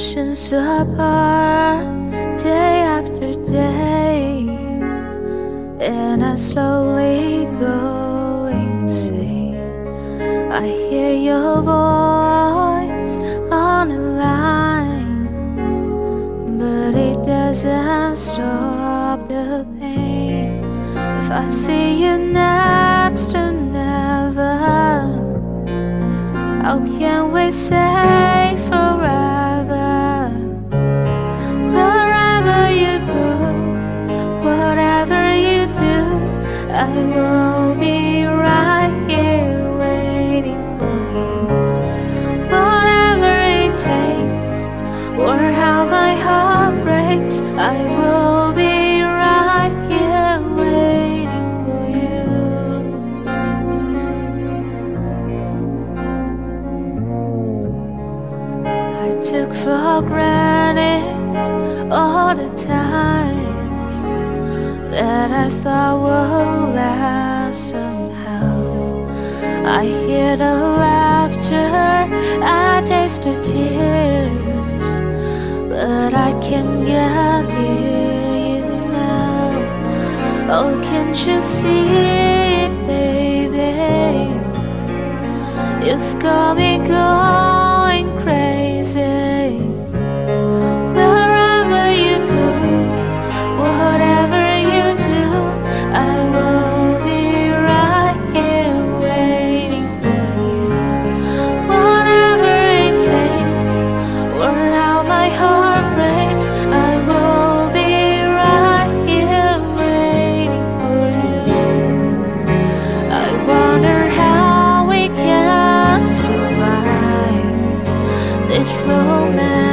oceans apart, day after day, and I slowly go insane. I hear your voice on the line, but it doesn't stop the pain. If I see you next to never, how can we say I will be right here waiting for you. I took for granted all the times that I thought would last somehow. I hear the laughter, I taste the tears, but I can't get Oh, can't you see it, baby? You've got me going this romance.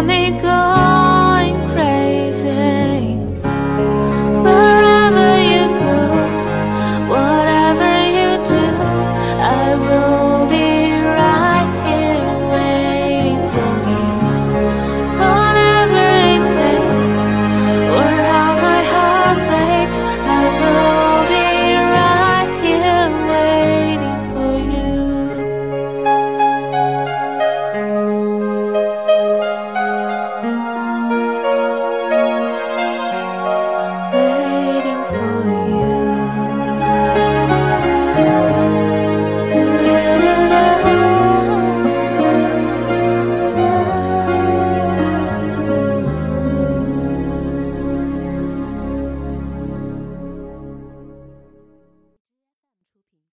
I'll